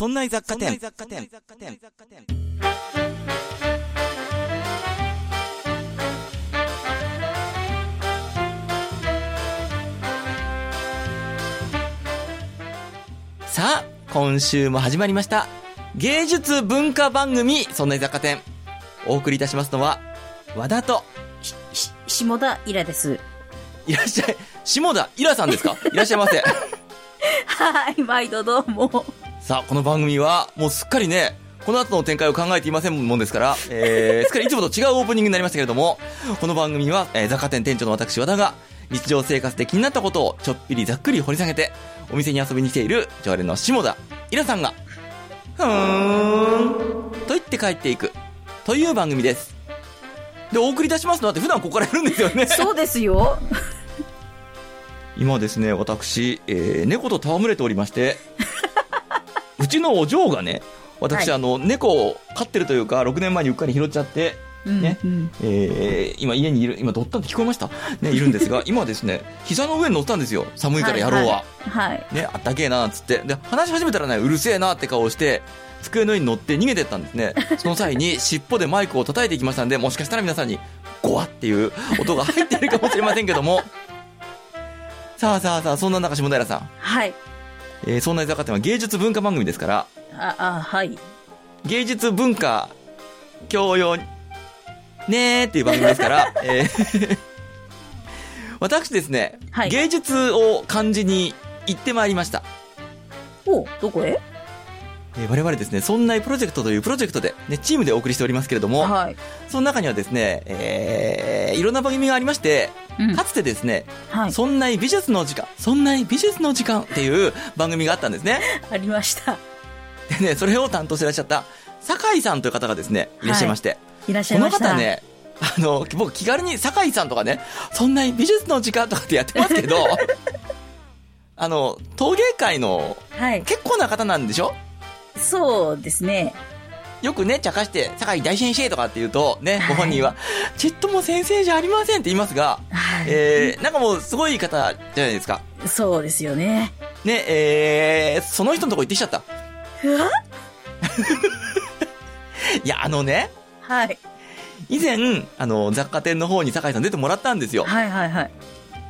そんな雑貨店。さあ、今週も始まりました。芸術文化番組、そんな雑貨店。お送りいたしますのは、和田と、し、し、下田イラです。いらっしゃい、下田イラさんですか？いらっしゃいませ。はい、毎度どうも。さあ、この番組は、もうすっかりね、この後の展開を考えていませんもんですから、えー、すっかりいつもと違うオープニングになりましたけれども、この番組は、えー、雑貨店店長の私、和田が、日常生活で気になったことをちょっぴりざっくり掘り下げて、お店に遊びに来ている常連の下田イラさんが、ふーん、と言って帰っていく、という番組です。で、お送りいたしますのはって普段ここからやるんですよね。そうですよ。今ですね、私、えー、猫と戯れておりまして、うちのお嬢がね、私、はいあの、猫を飼ってるというか、6年前にうっかり拾っちゃって、ねうんうんえー、今家にいる、今、どったんって聞こえました？ね、いるんですが、今ですね、膝の上に乗ったんですよ。寒いから野郎は。はい。ね、あったけえな、つって。で、話し始めたらね、うるせえなって顔をして、机の上に乗って逃げてったんですね。その際に 尻尾でマイクを叩いていきましたんで、もしかしたら皆さんに、ゴワっていう音が入ってるかもしれませんけども。さあさあさあ、そんな中、下平さん。はい。えー、そんな雑貨店は芸術文化番組ですから、あ、あ、はい。芸術文化教養ねーっていう番組ですから、えー私ですね、はい芸術を感じに行ってまいりました。おどこへ？えー我々ですね、そんなプロジェクトというプロジェクトで、ね、チームでお送りしておりますけれども、はい。その中にはですね、えーいろんな番組がありまして、うんかつてですね、はい。そんな美術の時間、そんな美術の時間っていう番組があったんですね。ありました。でね、それを担当してらっしゃった、酒井さんという方がですね、いらっしゃいまして、いらっしゃこのいました。方。ね、あの、僕気軽に酒井さんとかね、そんな美術の時間とかってやってますけど、あの、陶芸界のはい。結構な方なんでしょ？そうですね。よくね、茶化して、酒井大先生とかって言うと、ね、はいご本人は、ちっとも先生じゃありませんって言いますが、はい。えー、なんかもうすごい方じゃないですか。そうですよね。ね、えー、その人のとこ行ってきちゃった。うわ？いや、あのね、はい。以前、あの、雑貨店の方に酒井さん出てもらったんですよ。はいはいはい。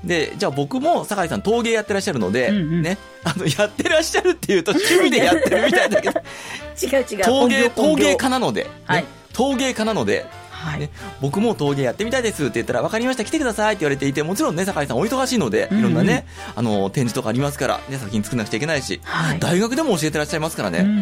で、じゃあ僕も酒井さん陶芸やってらっしゃるので、うんうん。ね、あの、やってらっしゃるっていうと 趣味でやってるみたいだけど、違う違う。陶芸、陶芸家なので、ねはい。陶芸家なので、はい。ね、僕も陶芸やってみたいですって言ったら、分かりました、来てくださいって言われていて、もちろんね、酒井さんお忙しいので、うんうん。いろんなね、あの、展示とかありますから、ね、作品作んなくちゃいけないし、はい。大学でも教えてらっしゃいますからね、うんうんう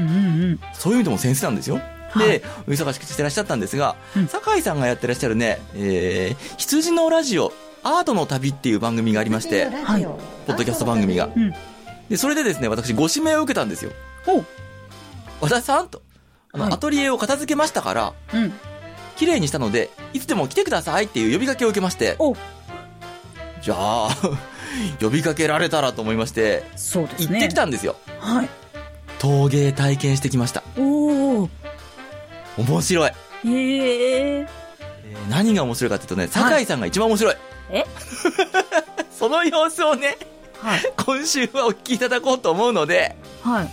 ん。そういう意味でも先生なんですよ。はい。で、お忙しくしてらっしゃったんですが、うん。酒井さんがやってらっしゃるね、えー、羊のラジオ、アートの旅っていう番組がありまして、はい。ポッドキャスト番組が。うん。で、それでですね、私ご指名を受けたんですよ。お和田さんと、あの、はいアトリエを片付けましたから、うん。綺麗にしたので、いつでも来てくださいっていう呼びかけを受けまして、おじゃあ、呼びかけられたらと思いまして、そうですね。行ってきたんですよ。はい。陶芸体験してきました。おー。面白い。へえ。えー何が面白いかっていうとね、酒井さんが一番面白い。え？その様子をね、はい。今週はお聞きいただこうと思うので、はい。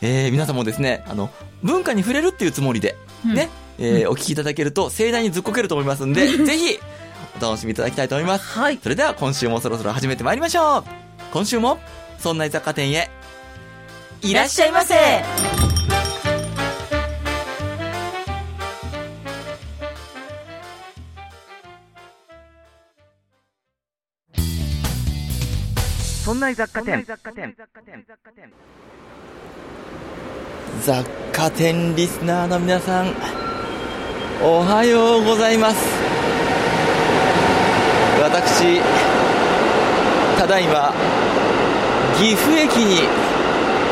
えー皆さんもですね、あの、文化に触れるっていうつもりで、うんね、えーお聞きいただけると盛大にずっこけると思いますんで、ぜひ、お楽しみいただきたいと思います。はい。それでは今週もそろそろ始めてまいりましょう今週も、そんな雑貨店へ、いらっしゃいませそんな雑貨店。雑貨店リスナーの皆さん、おはようございます。私、ただいま、岐阜駅に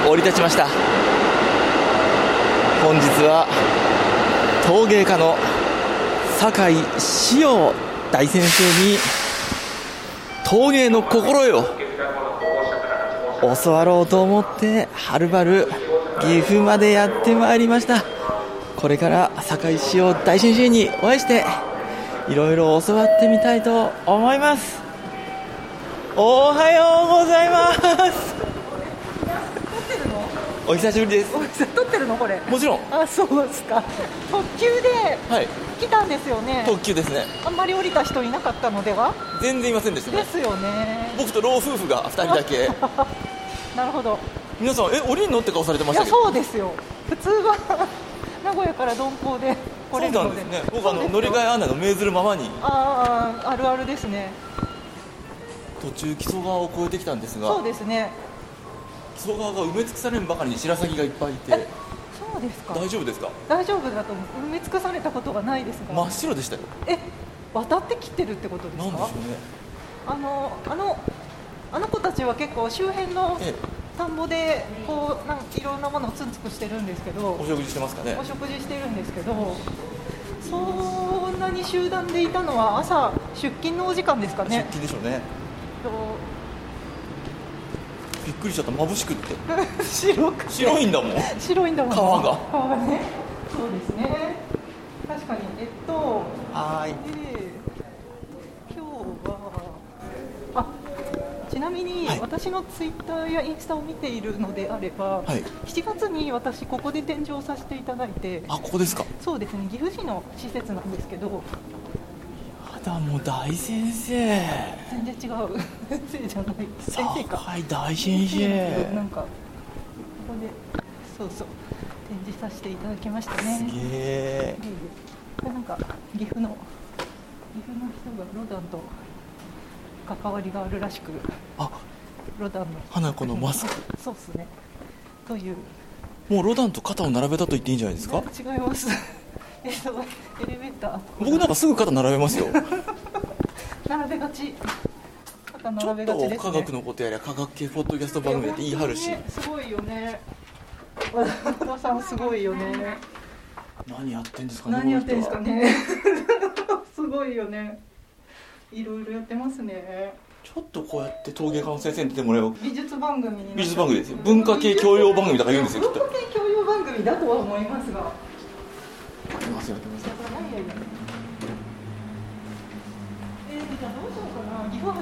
降り立ちました。本日は、陶芸家の酒井志陽大先生に、陶芸の心得を教わろうと思ってはるばる岐阜までやってまいりました。これから堺市を大先生にお会いしていろいろ教わってみたいと思います。おはようございます。お久しぶりです。撮ってるのこれ。もちろん。あそうですか。特急ではい。来たんですよね。特急ですね。あんまり降りた人いなかったのでは？全然いませんでしたね。ですよね。僕と老夫婦が2人だけ。なるほど。皆さんえ降りんのって顔されてましたそうですよ。普通は 名古屋から鈍行で来れるので。そうなんですね。僕あの乗り換え案内の命ずるままに。あああるあるですね。途中木曽川を越えてきたんですが。そうですね木曽川が埋め尽くされるばかりに白鷺がいっぱいいて。そうですか？大丈夫ですか？大丈夫だと思う。埋め尽くされたことがないですが、真っ白でしたよ。え渡ってきてるってことですか？なんでしょうね。あのあのあの子たちは結構周辺のええ。田んぼでこうなんかいろんなものをつんつくしてるんですけどお食事してますかね？お食事してるんですけどそんなに集団でいたのは朝出勤のお時間ですか出ね勤でしょうね。とびっくりしちゃった。眩しくって。白くて。白いんだもん。白いんだもん。川が。川がね。そうですね。確かにえっとはーい。で今日はあちなみにはい。私のツイッターやインスタを見ているのであれば、はい。7月に私ここで展示をさせていただいてあここですか。そうですね。岐阜市の施設なんですけどやだもう大先生。全然違う。先生じゃない先生か。はい大先生なんかここでそうそう展示させていただきましたね。すげえ。なんか岐阜の岐阜の人がロダンと関わりがあるらしく。あロダンの。花子のマスク。そうっすね。という。もうロダンと肩を並べたと言っていいんじゃないですか？違いますえっとエレベーター。僕なんかすぐ肩並べますよ。並べがち。肩並べがちです、ね、と科学のことやりゃ科学系ポッドキャスト番組だって言い張るし。ねすごいよね。和田さんすごいよね。何やってんですかね何やってんですかね。すごいよね。いろいろやってますね。ちょっとこうやって陶芸家の先生に出てもらえば。美術番組美術番組ですよ。文化系教養番組とか言うんですよ文化系教養番組だとは思いますが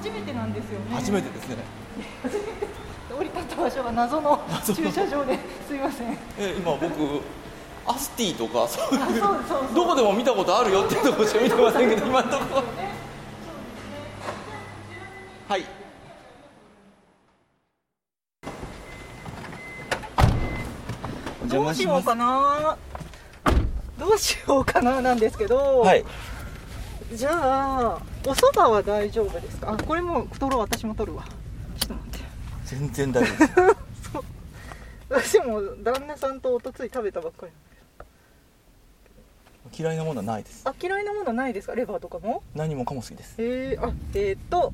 初めてなんですよね。初めてですね。降り立った場所は謎の駐車場で。すいません。え今僕アスティとかそういうあそうそうそうどこでも見たことあるよっていうところしか見てませんけど今のとこ。ろはい。どうしようかなどうしようかななんですけど、はい。じゃあお蕎麦は大丈夫ですか？あこれも取ろう。私も取るわ。ちょっと待って。全然大丈夫ですそう 私も旦那さんとおとつい食べたばっかり嫌いなものはないです。あ嫌いなものないですか？レバーとかも？何もかも好きです。えー、あえー、っと。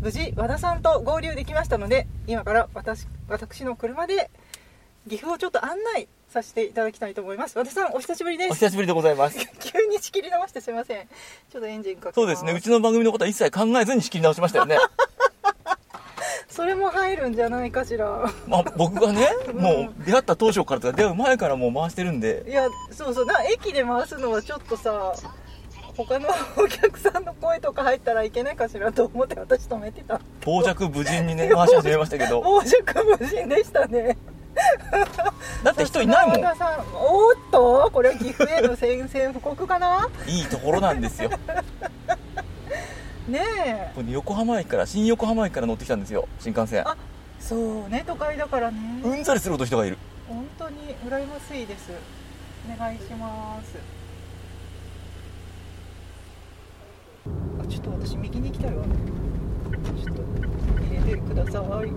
無事和田さんと合流できましたので今から私私の車で岐阜をちょっと案内させていただきたいと思います。和田さんお久しぶりです。お久しぶりでございます。急に仕切り直してすいません。ちょっとエンジンかけそうですね。うちの番組のことは一切考えずに仕切り直しましたよね。それも入るんじゃないかしら。まあ僕がね？もう出会った当初からとか出会う前からもう回してるんで。いやそうそう。な駅で回すのはちょっとさ他のお客さんの声とか入ったらいけないかしらと思って私止めてた。到着無人にね回し始めましたけど。傍若無人でしたね だって人いないもん。おーっとこれは岐阜への宣戦布告かな？いいところなんですよ。ねえ。これね横浜駅から新横浜駅から乗ってきたんですよ新幹線。あそうね都会だからね。うんざりするほど人がいる。本当に羨ましいです。お願いします。あちょっと私右に行きたいわ。ちょっと入れてください。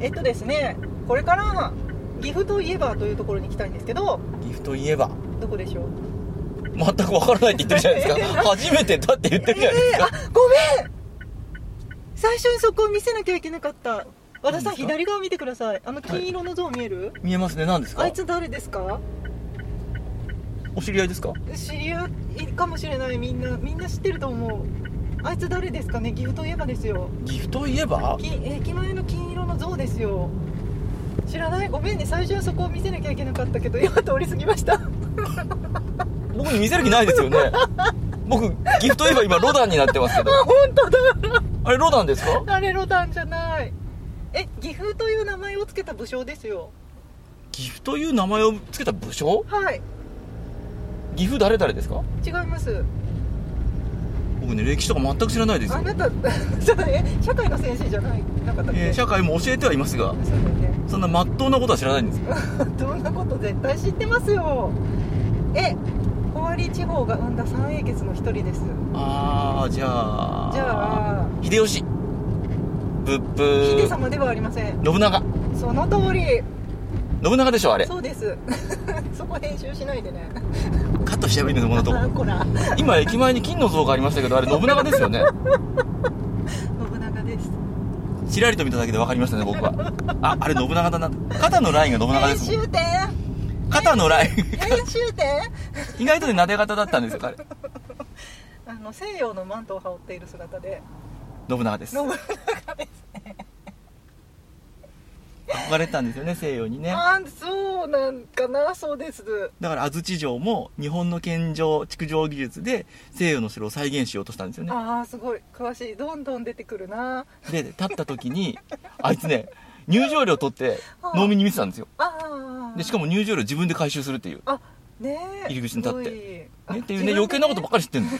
えっとですねこれから岐阜といえばというところに行きたいんですけど岐阜といえば？どこでしょう？全くわからないって言ってるじゃないですか。初めてだって言ってるじゃないですか、えーあごめん！最初にそこを見せなきゃいけなかった。和田さん左側見てください。あの金色の像見える、見えますね。何ですか？あいつ誰ですか？お知り合いですか？知り合いかもしれない。みんなみんな知ってると思う。あいつ誰ですかね？岐阜といえばですよ。岐阜といえば？き駅前の金色の像ですよ知らない。ごめんね。最初はそこを見せなきゃいけなかったけど今通り過ぎました。僕に見せる気ないですよね。僕岐阜といえば今ロダンになってますけど。本当だ。あれロダンですか？あれロダンじゃない。ええ岐阜という名前を付けた武将ですよ。岐阜という名前を付けた武将？はい。岐阜誰々ですか？違います僕ね歴史とか全く知らないですよ、あなた 社会の先生じゃないなかったっけ、えー社会も教えてはいますがそうだよね。そんな真っ当なことは知らないんです。よどんなこと絶対知ってますよ。え尾張地方が生んだ三英傑の一人です。ああじゃあじゃあ秀吉。ブッブー。秀様ではありません。信長。その通り信長でしょあれ。そうです。そこ編集しないでね。カットしちゃえばいいのこ。んなとこ今駅前に金の像がありましたけどあれ信長ですよね。信長です。ちらりと見ただけで分かりましたね僕は。ああれ信長だな。肩のラインが信長で編すもん。肩のライン。編集点。意外とねなで型だったんですよあれあの西洋のマントを羽織っている姿で。信長です。信長です憧れてたんですよね西洋にね。あそうなんかなそうです。だから安土城も日本の建城築城技術で西洋の城を再現しようとしたんですよね。ああすごい。詳しい。どんどん出てくるな。で立った時にあいつね入場料取って農民に見せたんですよ。ああでしかも入場料自分で回収するっていう。あねえ。入り口に立ってねあっていうね余計なことばっかり知ってんの。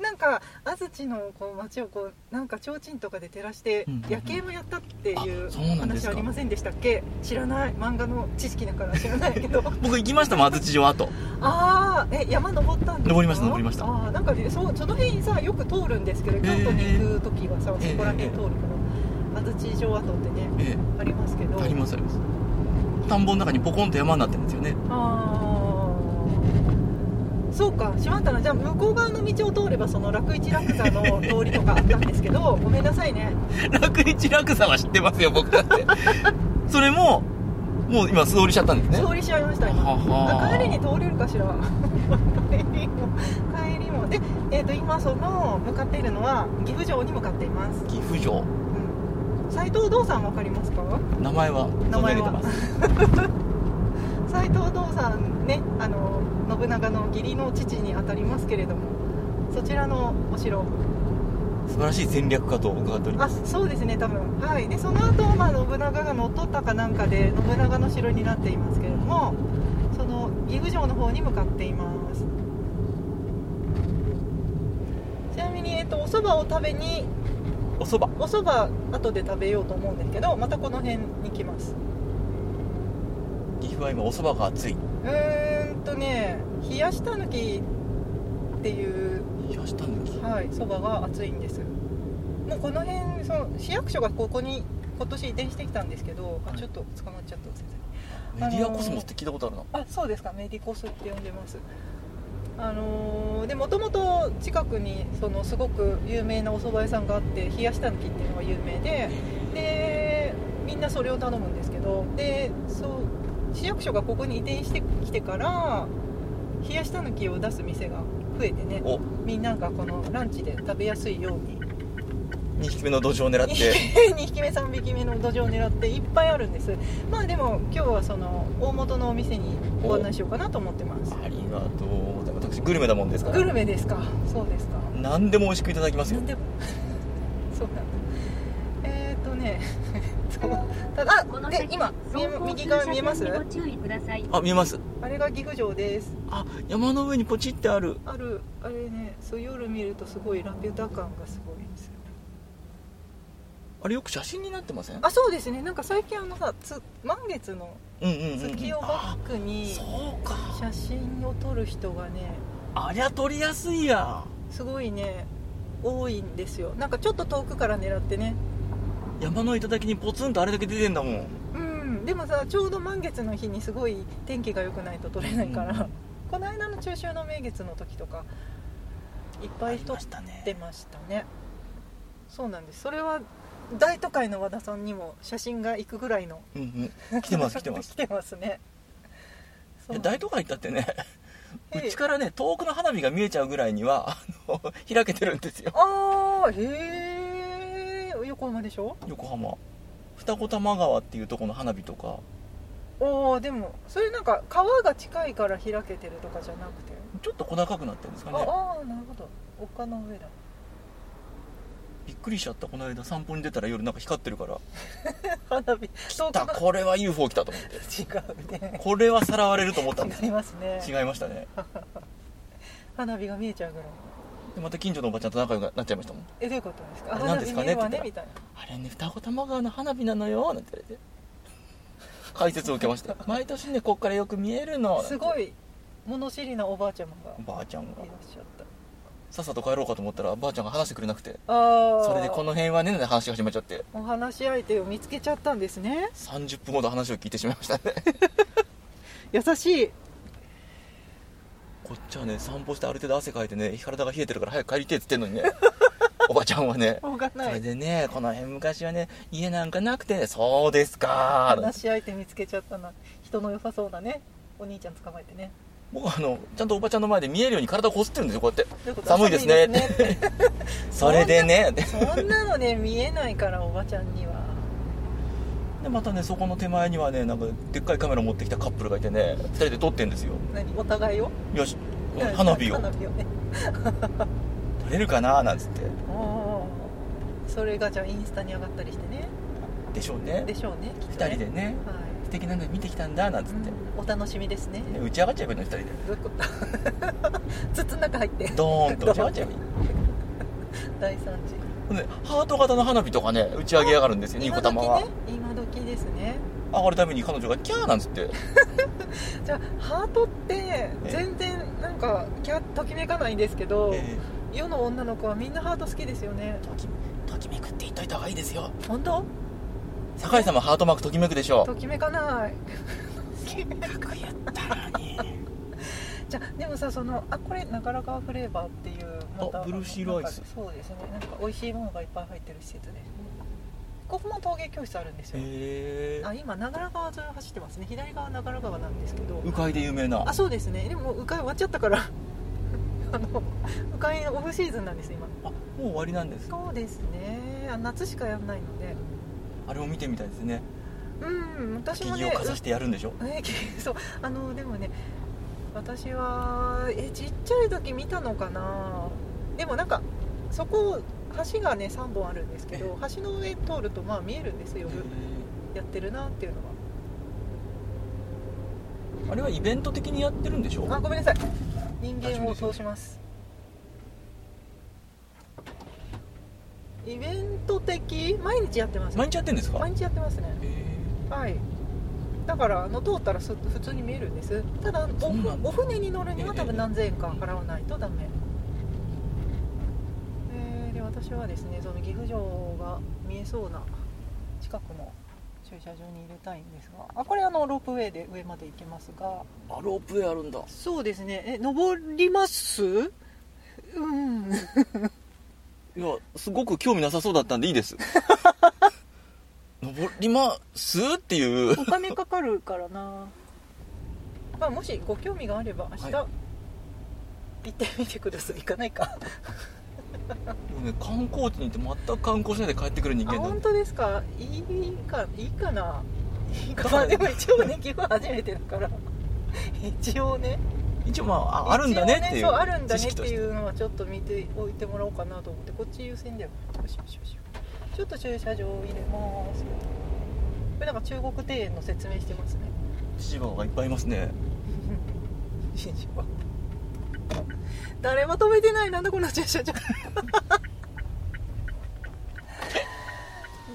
なんか安土のこう街をこうなんか提灯とかで照らして夜景もやったっていう話ありませんでしたっけ？知らない。漫画の知識だから知らないけど。僕行きましたもん安土城跡。ああえ山登ったんですか？登りました登りました。ああなんかねそうその辺さよく通るんですけど京都に行く時はさ、ええそこら辺通るから、安土城跡ってねえありますけど。えありますあります。田んぼの中にポコンと山になってるんですよね。ああそうかしまったな。じゃあ向こう側の道を通ればその楽一楽座の通りとかあったんですけど ごめんなさいね。楽一楽座は知ってますよ僕だって。それももう今素通りしちゃったんですね。通りしちゃいました今。ははあ帰りに通れるかしら？帰りも。帰りもで、えー、と今その向かっているのは岐阜城に向かっています。岐阜城。斎藤道さんわかりますか？名前は名前は斎藤道さんねあの信長の義理の父にあたりますけれどもそちらのお城。素晴らしい戦略家と伺っておりまあすそうですね多分。はい。でその後、まあ信長が乗っ取ったかなんかで信長の城になっていますけれどもその岐阜城の方に向かっています。ちなみに、えっと、お蕎麦を食べにお蕎麦。お蕎麦後で食べようと思うんですけどまたこの辺に来ます岐阜は今お蕎麦が熱い。うーんとね冷やしたぬきっていう冷やした抜き？はい蕎麦が熱いんです。もうこの辺その市役所がここに今年移転してきたんですけど、あはい。ちょっと捕まっちゃった先メディアコスモスって聞いたことあるな。生あそうですかメディコスって呼んでます。あのーでもともと近くにそのすごく有名なお蕎麦屋さんがあって冷やしたぬきっていうのが有名ででみんなそれを頼むんですけどでそう市役所がここに移転してきてから冷やしたぬきを出す店が増えてね。お。みんながこのランチで食べやすいように。2匹目の土壌を狙って。2匹目3匹目の土壌を狙っていっぱいあるんです。まあでも今日はその大元のお店にご案内しようかなと思ってます。ありがとう。私グルメだもんですから。グルメですか。そうですか。何でも美味しくいただきますよ。何でもそうなんだえー、っとねそうただあで今右側見えます？ご注意ください。あ見えます。あれが岐阜城です。あ山の上にポチってある。あるあれねそう夜見るとすごいラピュタ感がすごいんですよ。あれよく写真になってません？あそうですね。なんか最近あのさつ満月の月をバックにそうか。写真を撮る人がねありゃ撮りやすいや。すごいね多いんですよ。なんかちょっと遠くから狙ってね山の頂にポツンとあれだけ出てんだもん。うん。でもさちょうど満月の日にすごい天気が良くないと撮れないから、うん。この間の中秋の名月の時とかいっぱい撮っしたねてましたね。そうなんです。それは大都会の和田さんにも写真が行くぐらいのうんうん。来てます来てます。来てますね。大都会行ったってね。ええ。うちからね遠くの花火が見えちゃうぐらいにはあの開けてるんですよ。ああへえ横浜でしょ？横浜。二子玉川っていうところの花火とか。おおでもそれなんか川が近いから開けてるとかじゃなくて、ちょっと小高くなってるんですかね。ああーなるほど。丘の上だ。びっくりしちゃった。この間散歩に出たら夜なんか光ってるから。花火。遠だくこれは UFO 来たと思って。違うね。これはさらわれると思ったんです。違いますね。違いましたね。花火が見えちゃうぐらいでまた近所のおばちゃんと仲良くなっちゃいましたもん。えどういうことですか？あれ何ですかね？ってみたいな。あれね双子玉川の花火なのよなんて言われて。解説を受けまして。毎年ねこっからよく見えるの。いすごい物知りなおばあちゃまがおばあちゃんが。いらっしゃった。さっさと帰ろうかと思ったらばあちゃんが話してくれなくて。ああそれでこの辺はね話が始まっちゃって。お話し相手を見つけちゃったんですね。30分ほど話を聞いてしまいましたね。優しいこっちはね散歩してある程度汗かいてね体が冷えてるから早く帰りてえっつってんのにね。おばちゃんはね。そない。れでねこの辺昔はね家なんかなくてそうですかー話し相手見つけちゃったな。人の良さそうなねお兄ちゃん捕まえてね。僕はあのちゃんとおばちゃんの前で見えるように体をこすってるんですよこうやって。寒いですね寒いですねって。それでね。そんなのね見えないからおばちゃんにはでまたねそこの手前にはねなんかでっかいカメラ持ってきたカップルがいてね2人で撮ってんですよ。何？お互いを？よし。花火を。花火をね。撮れるかな？なんつって。それがじゃあインスタに上がったりしてね。でしょうね。でしょうねきっ2とね。人でね。はい。素敵なの見てきたんだなんつって、うん。お楽しみですね。で打ち上がっちゃえばいいの2人で。どういうこと？筒の中入って。ドーンと打ち上がっちゃえばいい。大惨事。ハート型の花火とかね打ち上げやがるんですよニコ玉は、ねですね。上がるために彼女がキャーなんつって。じゃあハートって全然なんかキャときめかないんですけど、え世の女の子はみんなハート好きですよね。ーときときめくって言っといた方がいいですよ。本当？酒井さんもハートマークときめくでしょときめかない。せっかくやったのに。じゃあでもさそのあこれ長良川フレーバーっていうまたあブルーシールアイス。そうですね。なんか美味しいものがいっぱい入ってる施設でここも陶芸教室あるんですよ、へあ今長良川沿いを走ってますね。左側長良川なんですけど。迂回で有名な。あそうですね。でも鵜飼い終わっちゃったから。あの鵜飼オフシーズンなんです今。あもう終わりなんです。そうですね。あ夏しかやんないので。あれを見てみたいですね。うん私もねをかざしてやるんでしょ？え そう。あのでもね私はえちっちゃい時見たのかな。でもなんかそこ橋がね3本あるんですけど橋の上通るとまあ見えるんですよ夜やってるなっていうのあれはイベント的にやってるんでしょ？はあごめんなさい。人間を通します。イベント的？毎日やってます。毎日やってんですか？毎日やってますね。へはい。だからあの通ったらす普通に見えるんです。ただおお船に乗るには多ええ分何千円か払わないとダメ。えーで私はですねその岐阜城が見えそうな近くの駐車場に入れたいんですがあこれあのロープウェイで上まで行けますが。ーあロープウェイあるんだ。そうですね。え登ります？うん。いやすごく興味なさそうだったんでいいです。登ります？っていう。お金かかるからな。まあもしご興味があれば明日、は行ってみてください。行かないかもうね観光地に行って全く観光しないで帰ってくる人あ間なんで本当ですか？いいかいいかな？いいかまあでも一応ね岐阜初めてだから。一応ね。一応まあああるんだねっていう一応そうあるんだねっていうのはちょっと見ておいてもらおうかなと思ってこっち優先だよ。ちょっと駐車場入れます。これなんか中国庭園の説明してますね。千葉がいっぱいいますね。新宿は誰も止めてないなんだこの駐車場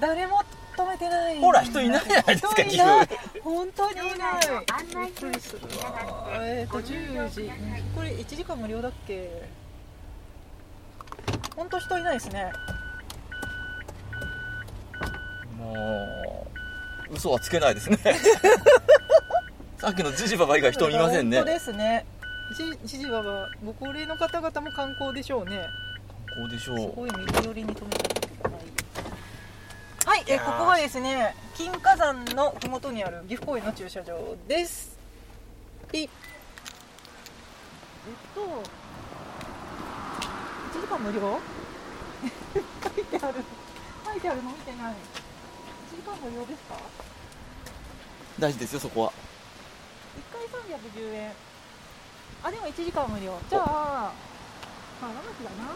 誰も止めてない。ほら人いないじゃないですか人いない。岐阜本当にいない。びっくりするわえっ、ー、と10時。これ1時間無料だっけ？本当人いないですね。もう嘘はつけないですね。さっきのジジババ以外人いませんね。本当ですねじじじばばご高齢の方々も観光でしょうね。こうでしすょう。ごい右寄りに止めた時がない。はい、えここはですね金華山の麓にある岐阜公園の駐車場です。ピッえっと1時間無料？書いてある。書いてあるの？見てない。1時間無料ですか？大事ですよそこは。1回310円あでも1時間無料。じゃあ川町だな。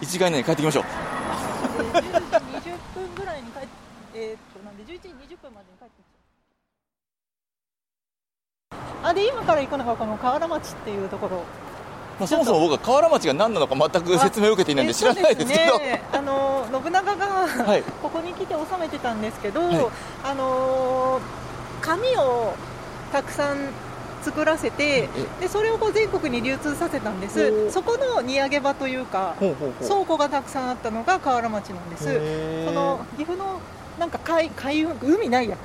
1時間以内に帰ってきましょう。えー10時20分ぐらいに帰ってえーっとなんで11時20分までに帰ってきた。あで今から行くのがこの河原町っていうところ。まあ、そもそも僕は河原町が何なのか全く説明を受けていないんで知らないですけど、ね、あの信長が、はい。ここに来て治めてたんですけど、はい。あの紙をたくさん作らせてでそれをこう全国に流通させたんでおすー。そこの荷上げ場というか倉庫がたくさんあったのが河原町なんです。その岐阜のなんか海海運海ないや。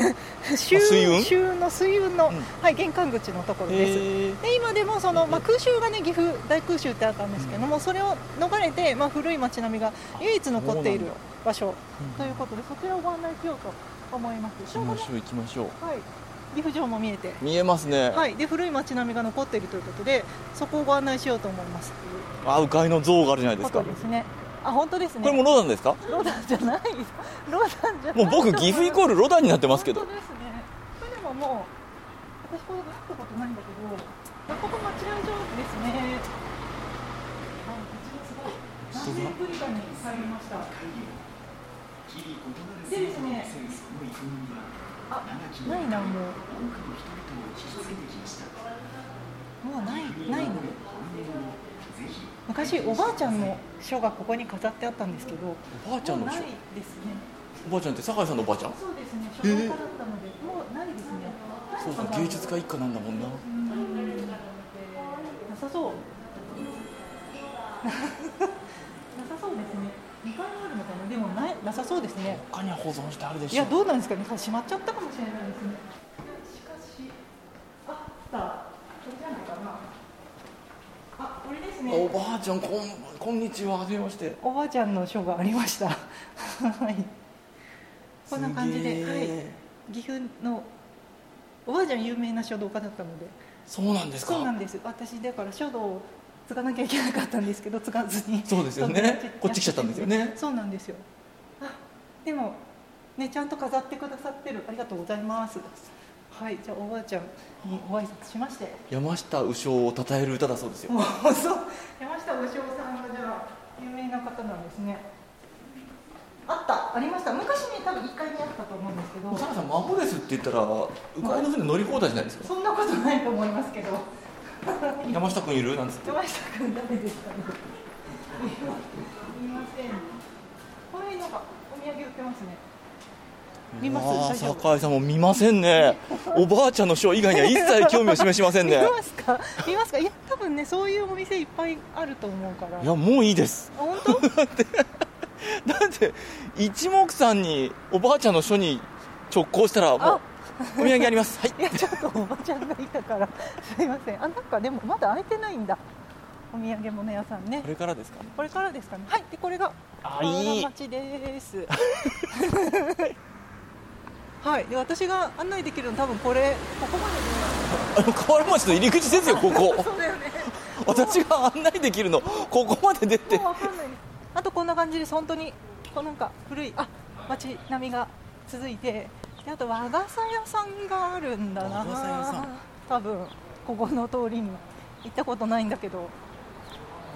周水運？周の水運の、うん。はい、玄関口のところです。で今でもその、まあ、空襲がね岐阜大空襲ってあったんですけども、それを逃れて、まあ、古い町並みが唯一残っている場所うん。ということでそちらをご案内しようと思います。行きましょう行きましょう。はい、岐阜城も見えて、見えますね、はい、で古い町並みが残っているということでそこをご案内しようと思います。あ迂回の像があるじゃないでこすか。とですね。あ本当ですね。これもロダンですか？ロダンじゃないロダンじゃない。もう僕岐阜イコールロダンになってますけど。本当ですね。それでももう私これ行ったことないんだけどここ待合所ですね。あすごい。何年ぶりかに入りました。でですねあないなもう。もうないないの。昔おばあちゃんの書がここに飾ってあったんですけど。おばあちゃんの書？ないですね。おばあちゃんって酒井さんのおばあちゃん？そうですね。書道家だったので、もうないですね。そうか芸術家一家なんだもんな。なさそう。なさそうですね。2階にあるのかなでもないなさそうですね。他には保存してあるでいしょやどうなんですかね。閉まっちゃったかもしれないですね。しかしあった。これじゃないかな。あこれですね。おばあちゃんこんこんにちは。はじめまして。おばあちゃんの書がありました。はい。こんな感じで、はい。え、岐阜のおばあちゃん有名な書道家だったので。そうなんですか？そうなんです。私だから書道を継がなきゃいけなかったんですけど継がずに。そうですよね。こっち来ちゃったんですよね。そうなんですよ。あでもねちゃんと飾ってくださってる。ありがとうございます。はいじゃあおばあちゃんにご挨拶しまして。山下右将を称える歌だそうですよ。そう。山下牛尾さんがじゃあ有名な方なんですね。あった。ありました。昔ね多分1階にあったと思うんですけど。酒井さん孫ですって言ったら迂回の船乗り放題じゃないですか。そんなことないと思いますけど 山下君いる？なんつって。山下君誰ですかねいませんこれなんかお土産売ってますね。見ます？酒井さんも見ませんね。おばあちゃんの書以外には一切興味を示しませんね。見ますか？見ますか？いや多分ねそういうお店いっぱいあると思うから。いやもういいです。あ本当？だって一目散におばあちゃんの書に直行したらもうあお土産あります。はい。いやちょっとおばちゃんがいたから。すいません。あなんかでもまだ開いてないんだ。お土産物屋さんね。これからですかね。これからですかね。はい。でこれがあいい。町です。はい。で私が案内できるの多分これここまでで。あの河原町の入り口ですよここ。そうだよね。私が案内できるのここまで出て。もうわかんないです。あとこんな感じです本当にこうなんか古いあ街並みが続いてであと和傘屋さんがあるんだな。和傘屋さん。多分ここの通りに行ったことないんだけど。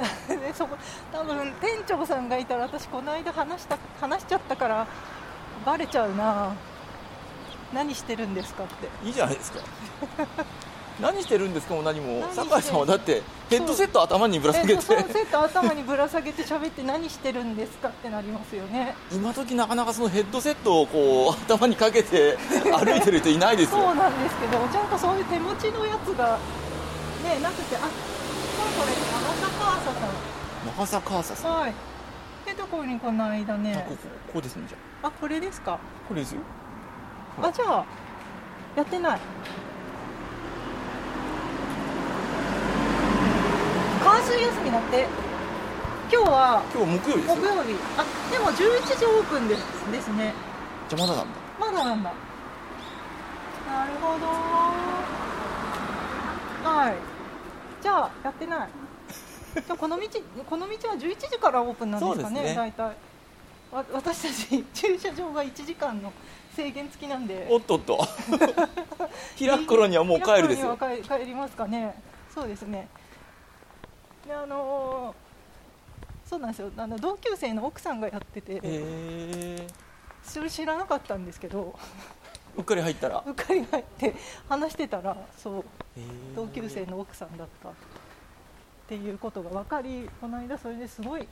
でそこ多分店長さんがいたら私この間話した話しちゃったからバレちゃうな。何してるんですかって。いいじゃないですか何してるんですかもう何も。酒井さんはだってヘッドセット頭にぶら下げて。えそうそうセット頭にぶら下げて喋って何してるんですかってなりますよね。今時なかなかそのヘッドセットをこう頭にかけて歩いてる人いないですそうよなんですけどちゃんとそういう手持ちのやつがねなくてあそうこれ長坂朝さ長坂朝さん。んはい。でどこにこの間あこねここうですねじゃあ。あこれですか？これですよ。あじゃあやってない関水休みだって。今日は今日木曜日ですよ木曜日。あでも11時オープンですですね。じゃあまだなんだ。まだなんだ。なるほど。はい。じゃあやってない。じゃあこの道この道は11時からオープンなんですかねすね。大体。わ私たち駐車場が1時間の制限付きなんで。おっとっと。開く頃にはもう帰るですよ。開く頃には帰帰りますかね。そうですねであのーそうなんですよ。あの同級生の奥さんがやってて、それ知らなかったんですけど。うっかり入ったら？うっかり入って話してたらそう同級生の奥さんだったっていうことが分かりこの間それですごい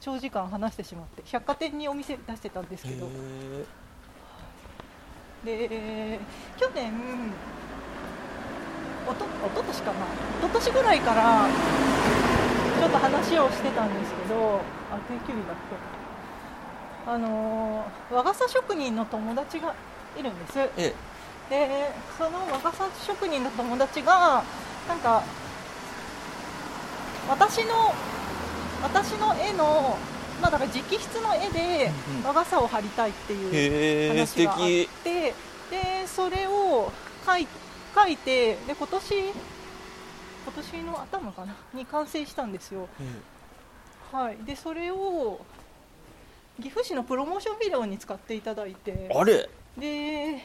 長時間話してしまって百貨店にお店出してたんですけど。へで去年おとおととしかな？おととしぐらいからちょっと話をしてたんですけどあ定休日だってあのー和傘職人の友達がいるんです。えでその和傘職人の友達がなんか私の私の絵のまあだから直筆の絵で和傘を貼りたいっていう話があっ敵。てでそれを書い書いてで今年今年の頭かな？に完成したんですよ。はい。でそれを岐阜市のプロモーションビデオに使っていただいて。あれ？で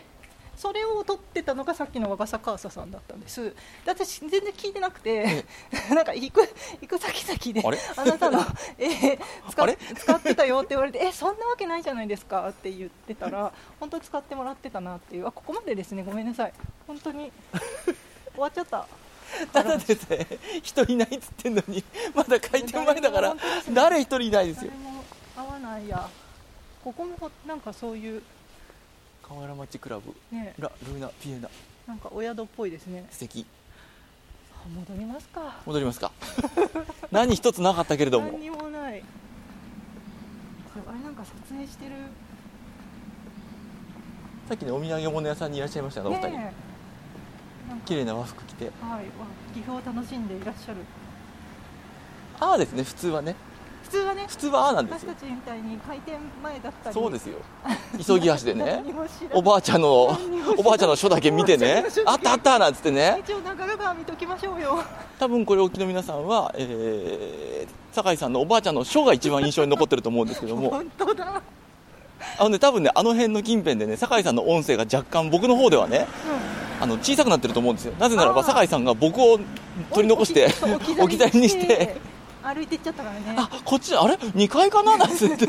それを撮ってたのがさっきの和笠カーサさんだったんです。で私全然聞いてなくて なんか行く行く先々であなたの絵 使っあれ？使ってたよって言われてえそんなわけないじゃないですか？って言ってたら本当に使ってもらってたなっていう。あここまでですね。ごめんなさい。本当に。終わっちゃったただでさえ人いないっつってんのにまだ開店前だから誰一人いないですよ。合わないや。ここもほなんかそういう河原町クラブ。ね。ラルーナピエナ。なんかお宿っぽいですね。素敵。あ戻りますか。戻りますか。何一つなかったけれども。何にもない。あれなんか撮影してる。さっきねお土産物屋さんにいらっしゃいましたねお二人綺麗な和服着て。はいわ岐阜を楽しんでいらっしゃる。ああですね普通はね。普通はね普通はああなんですよ。私たちみたいに開店前だったり。そうですよ。急ぎ足でね。おばあちゃんのおばあちゃんの書だけ見てね。あったあったなんつってね。一応長良川見ときましょうよ。多分これお聞きの皆さんは、えー、酒井さんのおばあちゃんの書が一番印象に残ってると思うんですけども。本当だ。あのね多分ねあの辺の近辺でね酒井さんの音声が若干僕の方ではねうあの小さくなってると思うんですよ。なぜならば酒井さんが僕をん取り残して置き去りにして歩いてっちゃったからね。あこっちあれ？2階かな？なんつって。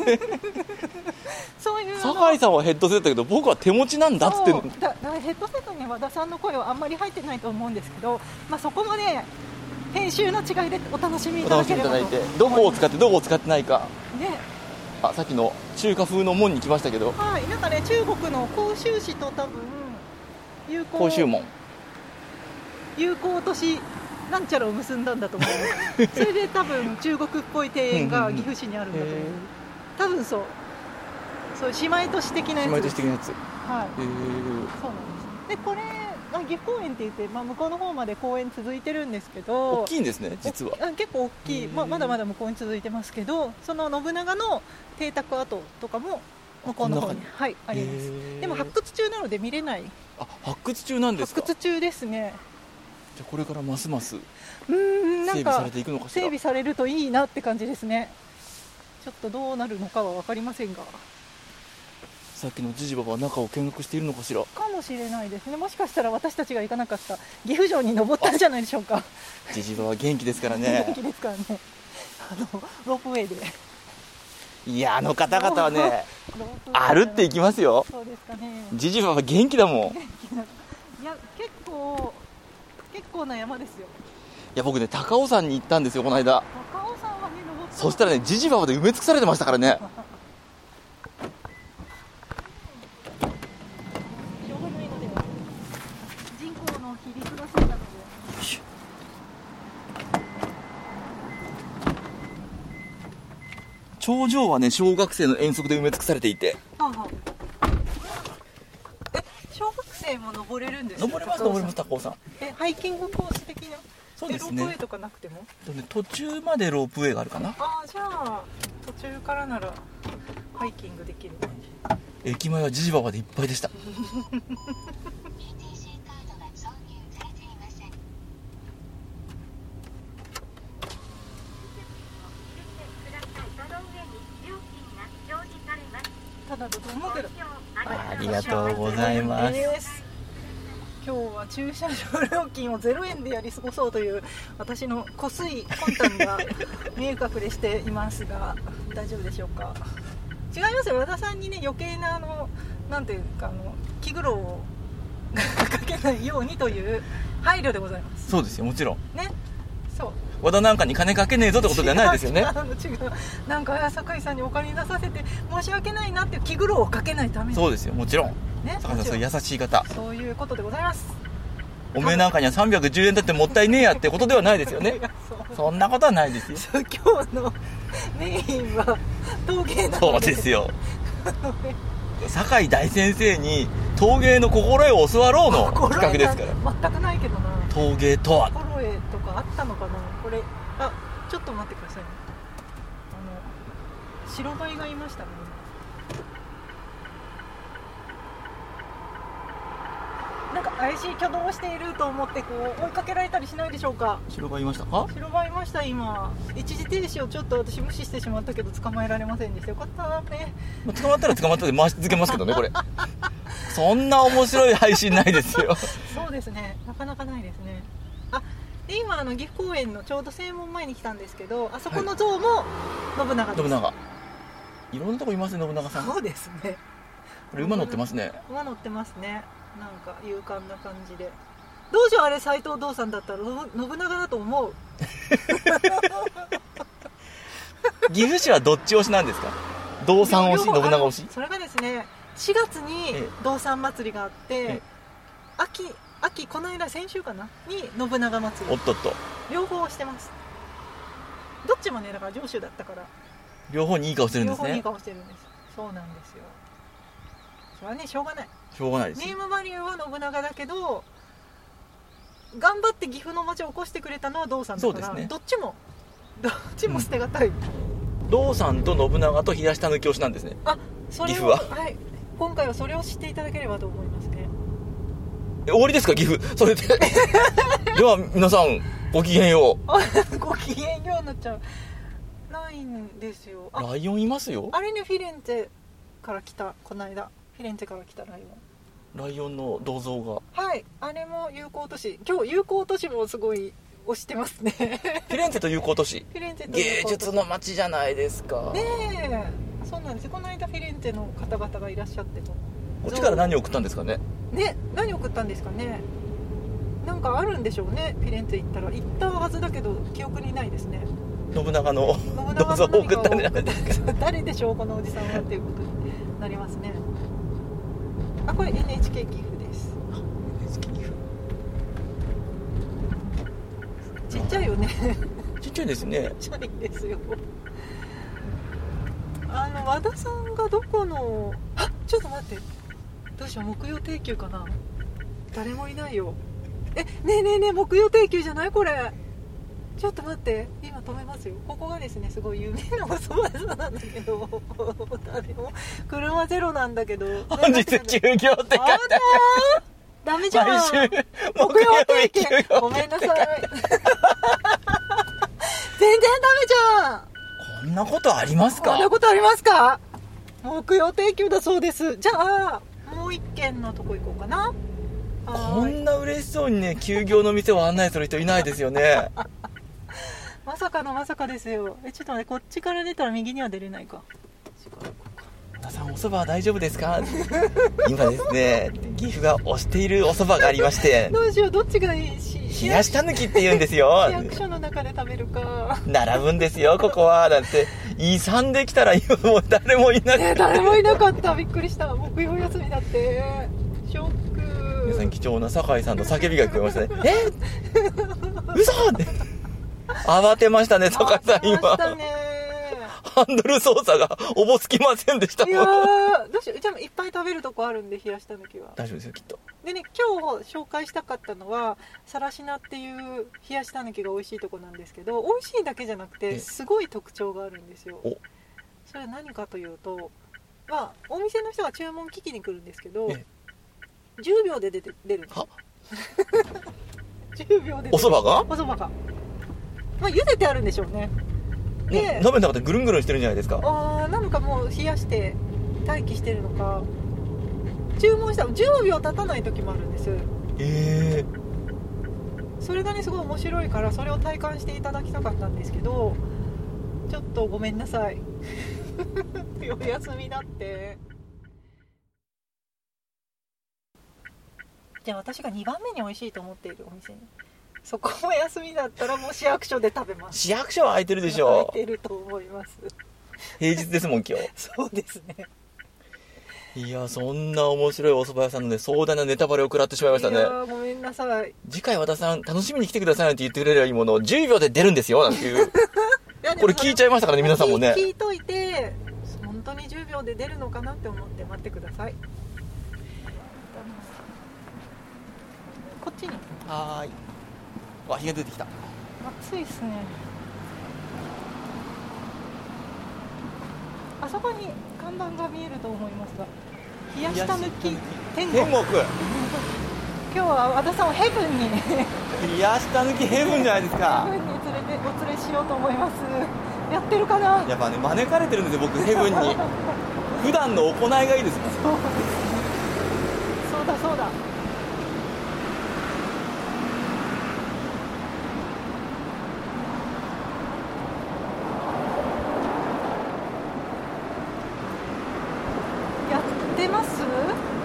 そういう酒井さんはヘッドセットだけど僕は手持ちなんだっつってだだヘッドセットに和田さんの声はあんまり入ってないと思うんですけど、まあ、そこまで編集の違いでお楽しみいおただければと。てどこを使ってどこを使ってないか。ね。あさっきの中華風の門に来ましたけど。はいなんかね中国の広州市と多分友好甲州門。友好都市なんちゃらを結んだんだと思う。それで多分中国っぽい庭園が岐阜市にあるんだと思う。多分そう。そう姉妹都市的なやつ。姉妹都市的なやつ。へはい。えそうなんです。でこれあ岐阜公園って言って、まあ、向こうの方まで公園続いてるんですけど。大きいんですね実は。結構大きい、まあ、まだまだ向こうに続いてますけどその信長の邸宅跡とかも向こうの方に。はいあります。でも発掘中なので見れない。あ発掘中なんですか？発掘中ですね。じゃあこれからますますうーんなんか整備されていくのかしら？整備されるといいなって感じですね。ちょっとどうなるのかは分かりませんが。さっきのジジババは中を見学しているのかしら？かもしれないですね。もしかしたら私たちが行かなかった岐阜城に登ったんじゃないでしょうか。ジジババは元気ですから 元ね気ですからね。あのロープウェイでいやあの方々はね 歩っていきますよ。そうですかね。ジジババ元気だもん。いいや結構結構な山ですよ。や僕ね高尾山に行ったんですよこの間。高尾山はね登ったそしたらねジジババで埋め尽くされてましたからねしょうがないので人口の比率がそうなので頂上はね小学生の遠足で埋め尽くされていて。はあはあ。え小学生も登れるんですか？登れます登れます高尾山えハイキングコース的な？そうですね。えロープウェイとかなくても？ね途中までロープウェイがあるかな。ああじゃあ途中からならハイキングできる駅前はジジババでいっぱいでした ETC カードが挿入されていませんただのと思うけどありがとうございます。す今日は駐車場料金を0円でやり過ごそうという私の濃い魂胆が見え隠れしていますが大丈夫でしょうか？違いますよ。和田さんにね余計なあのなんていうかあの気苦労を かけないようにという配慮でございます。そうですよもちろん。ね和田なんかに金かけねえぞってことではないですよね違う違うなんか酒井さんにお金出させて申し訳ないなっていう気苦労をかけないためにそうですよもちろんね坂田さんそういう優しい方そういうことでございますおめえなんかには310円だってもったいねえやってことではないですよねそそんなことはないですよ今日のメインは陶芸なそうですよ酒井大先生に陶芸の心得を教わろうの企画ですから全くないけどな陶芸とは心とかあったのかな？これあちょっと待ってくださいね。あの白バイがいましたねなんか怪しい挙動をしていると思ってこう追いかけられたりしないでしょうか？白バイいましたか？白バイいました今。一時停止をちょっと私無視してしまったけど捕まえられませんでした。よかったね。まあ捕まったら捕まったで回し続けますけどねこれ。そんな面白い配信ないですよ。そうですね。なかなかないですね。あで今あの岐阜公園のちょうど正門前に来たんですけどあそこの像も信長です、信長。いろんなとこいますね信長さん。こそうですね。れ馬乗ってますね。馬乗ってますね。なんか勇敢な感じで。どうしようあれ斎藤道さんだったらの信長だと思う。岐阜市はどっち推しなんですか？道産推し信長推し？それがですね4月にええ。道産祭りがあって、え。秋秋この間先週かな？に信長祭り。おっとっと。両方してます。どっちもねだから上州だったから。両方にいい顔してるん両方にいい顔してるんです。そうなんですよ。それはねしょうがない。しょうがないです。ネームバリューは信長だけど頑張って岐阜の町を起こしてくれたのは道さんだから、そうですね。どっちもどっちも捨てがたい、道産と信長と冷やした抜き推しなんですね。あそれを岐阜は。い。今回はそれを知っていただければと思いますねえ終わりですか岐阜。それで。では皆さんごきげんよあ ご機嫌ようになっちゃう。ないんですよ。ライオンいますよ。あれねフィレンツェから来たこの間。フィレンツェから来たライオン。ライオンの銅像が。はい。あれも友好都市。今日友好都市もすごい推してますね。フィレンツェと友好都市。フィレンツェと芸術の街じゃないですか。ねえ。そうなんです。よこの間フィレンツェの方々がいらっしゃってとこっちから何を送ったんですかね？ね何送ったんですかね？なんかあるんでしょうねフィレンツェ行ったら。行ったはずだけど記憶にないですね。信長の信銅長像を送ったんじゃないですか？誰でしょうこのおじさんはっていうことになりますね。あこれ NHK 岐阜です。ちっちゃいよね。ちっちゃいですね。ちっちゃいんですよ。あの和田さんがどこのあちょっと待ってどうしよう木曜定休かな。誰もいないよ。えねえねえねえ木曜定休じゃないこれ。ちょっと待って。今止めますよ。ここがですねすごい有名なお蕎麦屋さんなんだけど。誰も。車ゼロなんだけど。本日休業って書いてあらー。ダメじゃん。木木曜定休。ごめんなさい。全然ダメじゃん。こんなことありますか？こんなことありますか？木曜定休だそうです。じゃあもう一軒のとこ行こうかな。こんな嬉しそうにね休業の店を案内する人いないですよね。まさかのまさかですよ。えちょっと待ってこっちから出たら右には出れないか皆さんお蕎麦は大丈夫ですか今ですね岐阜が推しているお蕎麦がありまして どうしようどっちがいい？し冷やしたぬきって言うんですよ。市役所の中で食べるか。並ぶんですよここは。だって勇んできたら今もう誰もいなくねて誰もいなかった。びっくりした。木曜休みだって。ショック。皆さん貴重な酒井さんの叫びが聞こえましたね。え？嘘！って。慌てましたね酒井さんあ今ましたねハンドル操作がおぼつきませんでした。いやーどうしよう。じゃあいっぱい食べるとこあるんで冷やした抜きは。大丈夫ですよきっと。でね今日紹介したかったのはさらしなっていう冷やしたぬきが美味しいとこなんですけど美味しいだけじゃなくえてすごい特徴があるんですよ。お。それは何かというとまあお店の人が注文聞きに来るんですけどえ10秒で出て出るんですは？10秒でお蕎麦が？お蕎麦が。まあ茹でてあるんでしょうねで鍋の中でぐるんぐるんしてるんじゃないですか。あーなのかもう冷やして待機してるのか。注文したら10秒経たない時もあるんです。えそれがねすごい面白いからそれを体感していただきたかったんですけどちょっとごめんなさい。お休みだって。じゃあ私が2番目に美味しいと思っているお店にそこも休みだったらもう市役所で食べます。市役所は空いてるでし空いょてると思います。平日ですもん今 そうですね。日いやそんな面白いお蕎麦屋さんのね壮大なネタバレを食らってしまいましたいやねーごめんなさい。次回和田さん楽しみに来てくださいなんて言ってくれればいいものを10秒で出るんですよなんていう。これ聞いちゃいましたからね皆さんもね。聞いといて本当に10秒で出るのかなって思って待ってください。こっちに。はーいわ日が出てきた。暑いですね。あそこに看板が見えると思いますが冷やした抜き天国。天国。今日は和田さんをヘブンに。冷やした抜きヘブンじゃないですか。ヘブンに連れてお連れしようと思います。やってるかな？やっぱね招かれてるんですよ僕ヘブンに。普段の行いがいいですもん。そう。ですねそうだそうだやってます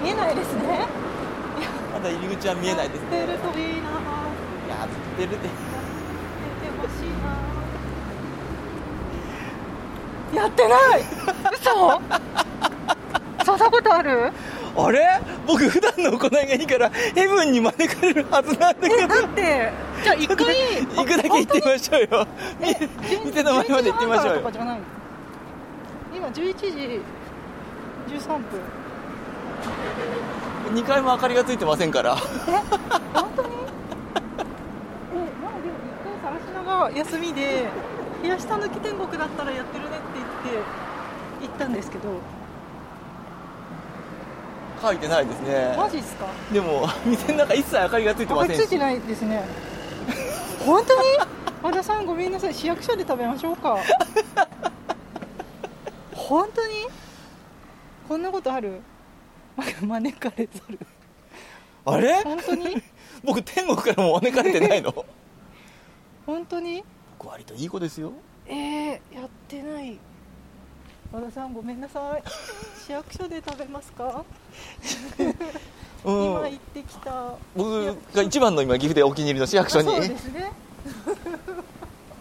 見えないですねまだ入り口は見えないですやっねてるといやってる。ってやってない。嘘？そんなことある？あれ？僕普段の行いがいいからヘブンに招かれるはずなんだけえどだってじゃあ一回行くだけ行ってみましょうよ。み店の？前まで行ってみましょう11時半からとかよ。今11時13分2階も明かりがついてませんから。え本当に？えまあでも一回さらしなが休みで冷やした抜き天国だったらやってるねって言って行ったんですけど。書いてないですね。マジっすか？でも店の中一切明かりがついてませんついてないですね。本当に？和田さんごめんなさい。市役所で食べましょうか。本当に？こんなことある？招かれざる。あれ？本当に？僕天国からも招かれてないの？本当に？僕割といい子ですよ。えー、やってない。和田さんごめんなさい。市役所で食べますか、うん。今行ってきた僕が一番の今岐阜でお気に入りの市役所に。あそうですね。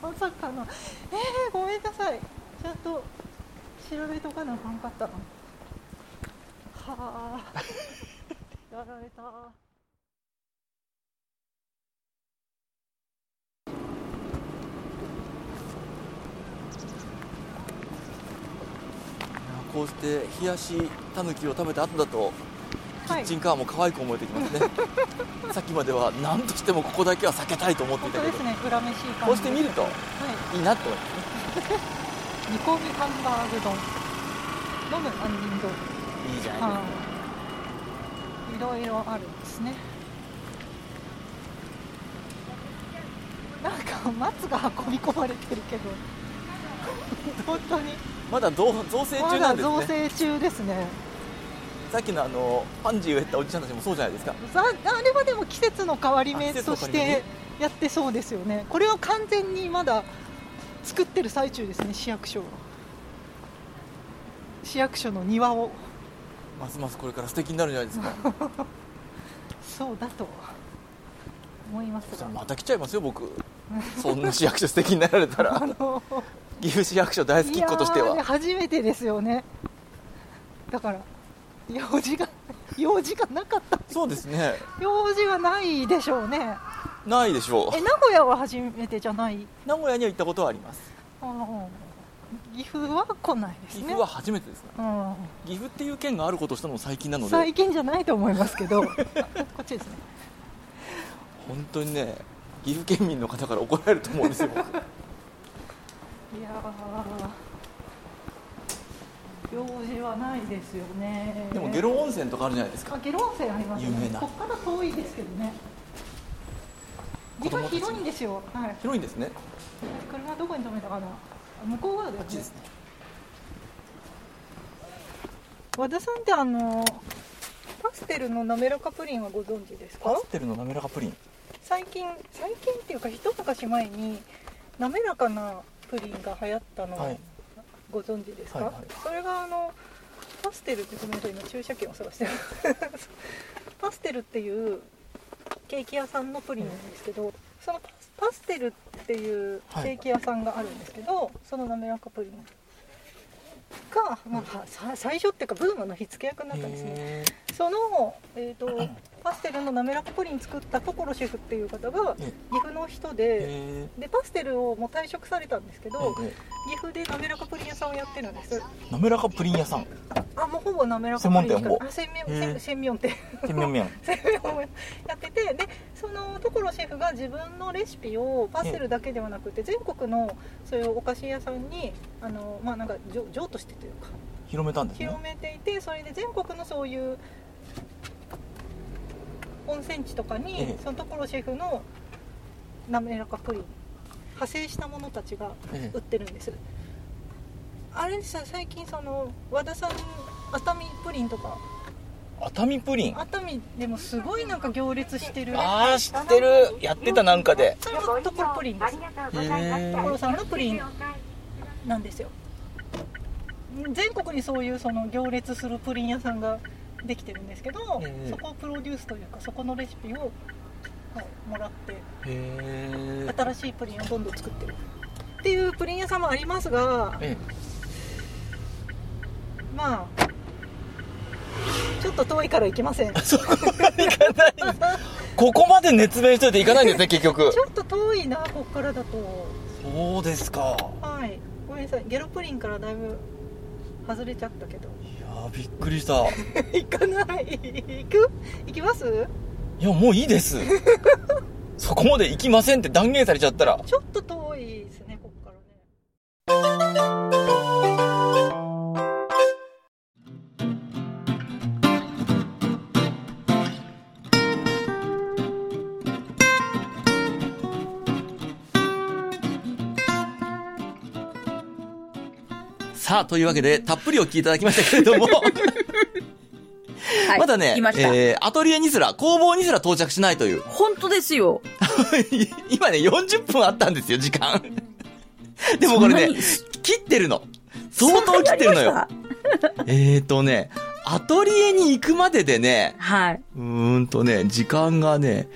まさかの。えー、ごめんなさい。ちゃんと調べとかなあかんかったなはあやられたこうして冷やしたぬきを食べた後だとキはいッチンカーも可愛く思えてきますね、さっきまでは何としてもここだけは避けたいと思っていたけど。本当ですねこうして見るとはい。いいなと思いますね。煮込みハンバーグ丼。飲む杏仁丼いいじゃないですか、はい、いろいろあるんですね。なんか松が運び込まれてるけど。本当に。まだ造造成中なんですね。造成中ですね。さっきのあのパンジーをやったおじさんたちもそうじゃないですか。ああれはでも季節の変わり目としてやってそうですよね。これは完全にまだ作ってる最中ですね市役所は市役所の庭をますますこれから素敵になるんじゃないですか。そうだと思いますが。また来ちゃいますよ僕。そんな市役所素敵になられたら。あの岐阜市役所大好きっ子としては。初めてですよね。だから用事が用事がなかったそうですね。用事はないでしょうね。ないでしょう。え名古屋は初めてじゃない？名古屋には行ったことはあります。あー岐阜は来ないですね。岐阜は初めてですねうん。岐阜っていう県があることしたのも最近なので。最近じゃないと思いますけど。あ こっちですね。本当にね岐阜県民の方から怒られると思うんですよ。僕 いやー。用事はないですよね。でも下呂温泉とかあるじゃないですか。あ下呂温泉ありますね。有名な。ここから遠いですけどね。岐阜は広いんですよ。はい。広いんですね。車どこに止めたかな？向こう側だよね。ですね。和田さんってあのパステルの滑らかプリンはご存知ですか？パステルの滑らかプリン。最近最近っていうか一昔前に滑らかなプリンが流行ったのはい。ご存知ですか、はいはい。それがあのパステルってごめんなさい今駐車券を探してる パステルっていうケーキ屋さんのプリンなんですけどそのパスパステルっていうケーキ屋さんがあるんですけど、その滑らかプリンが、まあ、さ最初っていうかブームの火付け役になったんですね。へその、えー、とパステルの滑らかプリン作った所シェフっていう方がえ岐阜の人ーでへでパステルをもう退職されたんですけーどえ岐阜で滑らかプリン屋さんをやってるんです。ー滑らかプリン屋さん。あもうほぼ滑らかプリンし専門店ほぼ。かあ専へ門ー専門店。天面面。専門やっててでその所シェフが自分のレシピをパステルだけではなくて全国のそういうお菓子屋さんにあのまあなんか譲譲渡してというか広めたんですね。広。めていてそれで全国のそういう温泉地とかに、ええ。その所シェフの滑らかプリン派生したものたちがえ売ってるんです、あれさ最近その和田さん熱海プリンとかえ熱海プリン？熱海でもすごいなんか行列してる。あー、知ってる。やってたなんかで。それも所プリンです。へ所さんのプリンなんですよ。全国にそういうその行列するプリン屋さんができてるんですけど、ええそこをプロデュースというかそこのレシピを、はい、もらって新しいプリンをどんどん作ってる。っていうプリン屋さんもありますがえ。まあちょっと遠いから行きません。そこまで行かない。ここまで熱弁しといていかないんですね、結局。ょっと遠いなこっからだとそうですか。はいごめんなさいゲロプリンからだいぶ外れちゃったけどいやー、びっくりした。行かない行く？行きます？いや、もういいです。そこまで行きませんって断言されちゃったら。ちょっと遠いですねこっからねさあ、というわけで、たっぷりお聞きいただきましたけれども、はい。まだね。えー、アトリエにすら、工房にすら到着しないという。本当ですよ。今ね、40分あったんですよ、時間。でもこれね切ってるの。相当切ってるのよ。えーとね、アトリエに行くまででね、はい。うーんとね、時間がね、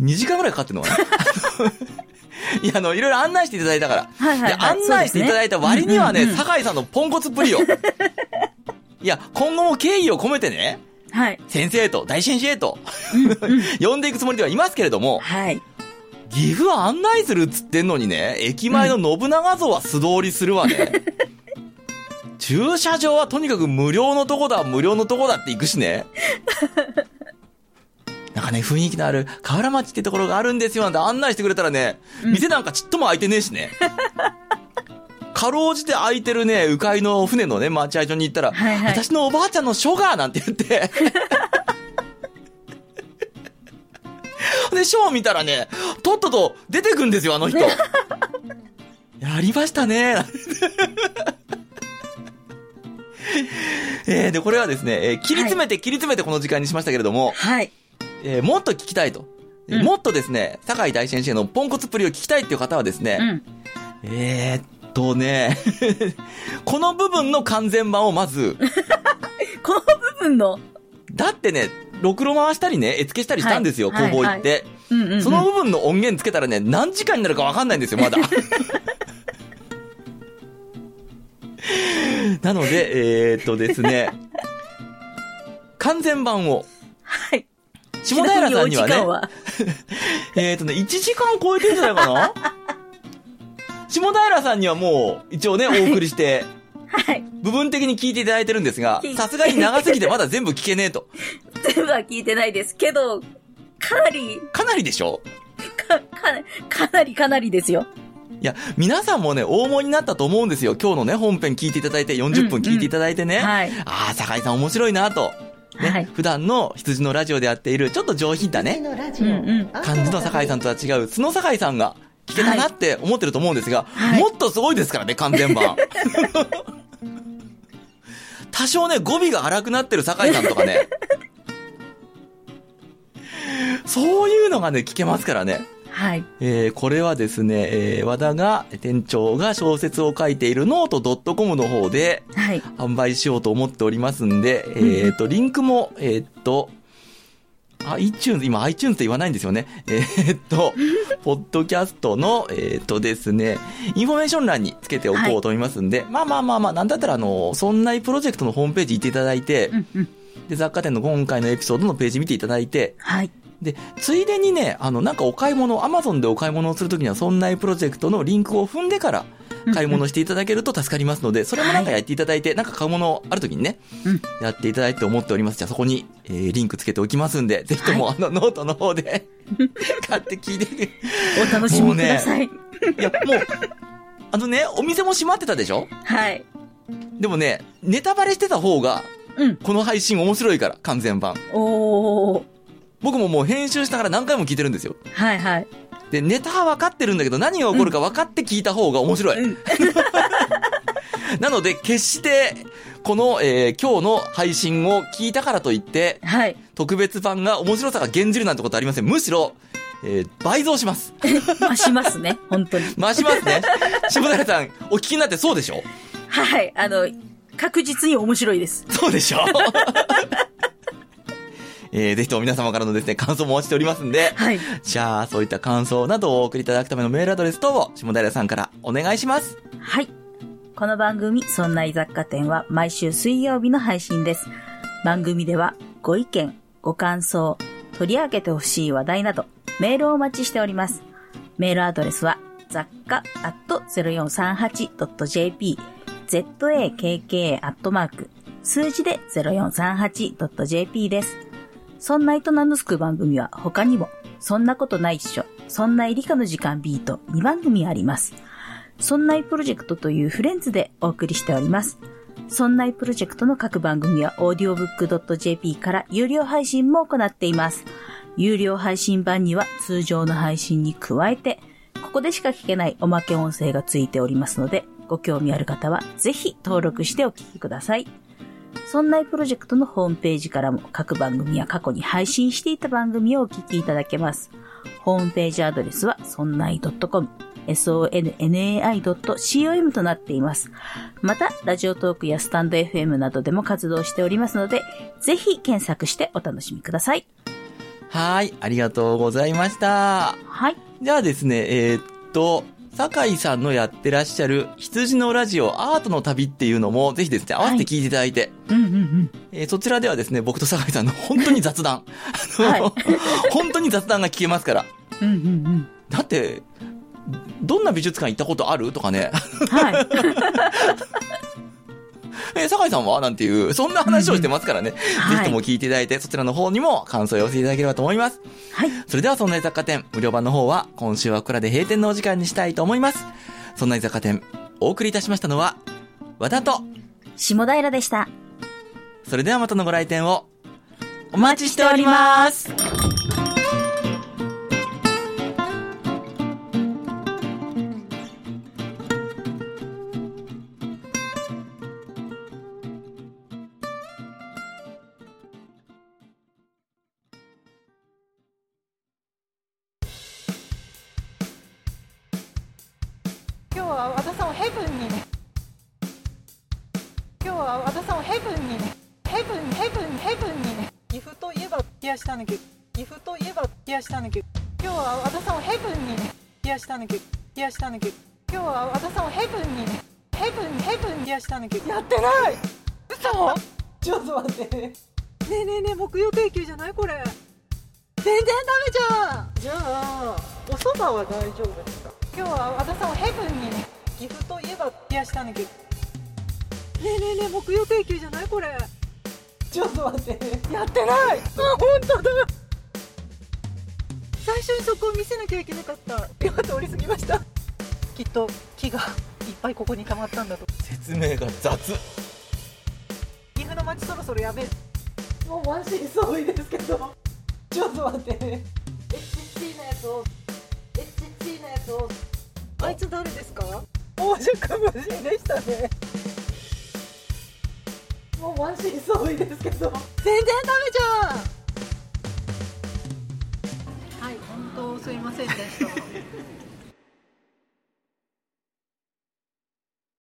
2時間ぐらいかかってるのかないや、あの、いろいろ案内していただいたから。で、はいはいはい。案内していただいた割にはね、そうです酒井さんのポンコツっぷりよ。いや、今後も敬意を込めてね、はい。先生と、大先生と、呼んでいくつもりではいますけれども、はい。岐阜は案内するっつってんのにね、駅前の信長像は素通りするわね。駐車場はとにかく無料のとこだ、無料のとこだって行くしね。なんかね、雰囲気のある河原町ってところがあるんですよなんて案内してくれたらね、店なんかちっとも開いてねえしね。かろうじて開いてるね、迂回の船のね、待合所に行ったら、はいはい私のおばあちゃんのショガーなんて言って。で、ショーを見たらね、とっとと出てくんですよ、あの人。やりましたね。えー、で、これはですね、えー切り詰めて切り詰めてこの時間にしましたけれども、はい。えーもっと聞きたいと。えーうんもっとですね、酒井大先生のポンコツっぷりを聞きたいっていう方はですね、うん。えーっとね、この部分の完全版をまず、この部分の、だってね、ろくろ回したりね、絵付けしたりしたんですよ、はい工房行って。その部分の音源つけたらね、何時間になるかわかんないんですよ、まだ。なので、えーっとですね、完全版を、はい。下平さんにはねは えーっとね、1時間超えてんじゃないかな？下平さんにはもう、一応ね、お送りして、はい。部分的に聞いていただいてるんですがさすがに長すぎてまだ全部聞けねえと。全部は聞いてないですけど、かなり、かなりでしょ？か、か、かなりかなりですよ。いや、皆さんもね、大物になったと思うんですよ。今日のね、本編聞いていただいて、40分聞いていただいてね。はい。ああ、酒井さん面白いなと。ね、はい、普段の羊のラジオでやっている、ちょっと上品だね、感じの酒井さんとは違う、角の酒井さんが聞けたなって思ってると思うんですが、はい、もっとすごいですからね、完全版。多少ね、語尾が荒くなってる酒井さんとかね、そういうのがね、聞けますからね。はい。えーこれはですね、えー和田が、店長が小説を書いているノート .com の方ではい。販売しようと思っておりますんで、えっ、と、リンクも、えーっと、iTunes、今 iTunes って言わないんですよね。えーっと、ポッドキャストの、えーっとですね、インフォメーション欄につけておこうと思いますんで、まあまあまあまあ、なんだったらあの、そんないプロジェクトのホームページ行っていただいて、うんうん。で、雑貨店の今回のエピソードのページ見ていただいて、はい。で、ついでにね、あの、なんかお買い物、アマゾンでお買い物をするときには、そんないプロジェクトのリンクを踏んでから、買い物していただけると助かりますので、それもなんかやっていただいて、なんか買うものあるときにね、うんやっていただいて思っております。じゃあそこに、えー、リンクつけておきますんで、ぜひともあのノートの方で、買って聞いて。お楽しみください。いや、もう、あのね、お店も閉まってたでしょ？はい。でもね、ネタバレしてた方が、うん。この配信面白いから、完全版。おー。僕ももう編集しながら何回も聞いてるんですよ。はいはい。で、ネタは分かってるんだけど、何が起こるか分かって聞いた方が面白い。うん。なので、決して、この、えー今日の配信を聞いたからといって、はい。特別版が面白さが減じるなんてことありません。むしろ、えー倍増します。増しますね。本当に。増しますね。下平さん、お聞きになってそうでしょ？はい。あの、確実に面白いです。そうでしょ？えー、ぜひとも皆様からのですね、感想もお待ちしておりますんで、はい。じゃあ、そういった感想などをお送りいただくためのメールアドレス等を、下平さんからお願いします。はい。この番組、そんな雑貨店は毎週水曜日の配信です。番組ではご意見、ご感想、取り上げてほしい話題など、メールをお待ちしております。メールアドレスは、雑貨 0438.jp、zakka アットマーク、数字で 0438.jp です。そんないと名の付く番組は他にも、そんなことないっしょ、そんな理科の時間 B と2番組あります。そんないプロジェクトというフレンズでお送りしております。そんないプロジェクトの各番組は audiobook.jp から有料配信も行っています。有料配信版には通常の配信に加えて、ここでしか聞けないおまけ音声がついておりますので、ご興味ある方はぜひ登録してお聞きください。そんないプロジェクトのホームページからも各番組や過去に配信していた番組をお聞きいただけます。ホームページアドレスはそんない .com、sonnai.com となっています。また、ラジオトークやスタンド FM などでも活動しておりますので、ぜひ検索してお楽しみください。はい、ありがとうございました。はい。じゃあですね、えーっと、酒井さんのやってらっしゃる羊のラジオアートの旅っていうのもぜひですね、合わせて聞いていただいて、うんうんうん。えーそちらではですね、僕と酒井さんの本当に雑談。本当に雑談が聞けますから。うんうんうん。だって、どんな美術館行ったことある？とかね。はい。えー酒井さんは？なんていう、そんな話をしてますからね。はいぜひとも聞いていただいて、そちらの方にも感想を寄せていただければと思います。はい。それでは、そんな雑貨店、無料版の方は、今週はここらで閉店のお時間にしたいと思います。そんな雑貨店、お送りいたしましたのは、和田と、下平でした。それではまたのご来店を、お待ちしております。は和田さんをヘブンにね。今日は和田さんをヘブンにね。ヘブンヘブンヘブンにね。岐阜といえば冷やしたぬき岐阜といえば冷やしたぬき今日は和田さんをヘブンにね。冷やしたぬき冷やしたぬき今日は和田さんをヘブンにね。ヘブンヘブン冷やしたぬきやってない！嘘？ちょっと待って。ねえねえねえ木曜定休じゃないこれ。全然ダメじゃん。じゃあお蕎麦は大丈夫ですか？今日は和田さんをヘブンにね岐阜といえば冷やしたぬきねえねえねえ木曜定休じゃないこれ。ちょっと待って。やってない。あ本当だ。最初にそこを見せなきゃいけなかった。今通り過ぎました。きっと木がいっぱいここに溜まったんだと。説明が雑。岐阜の街そろそろやべえもうマジ急いですけど。ちょっと待って。HC のやつを HC のやつをあいつ誰ですか？王者か無人でしたね。もう満身創痍ですけど。全然ダメじゃん。はい本当すいませんでした。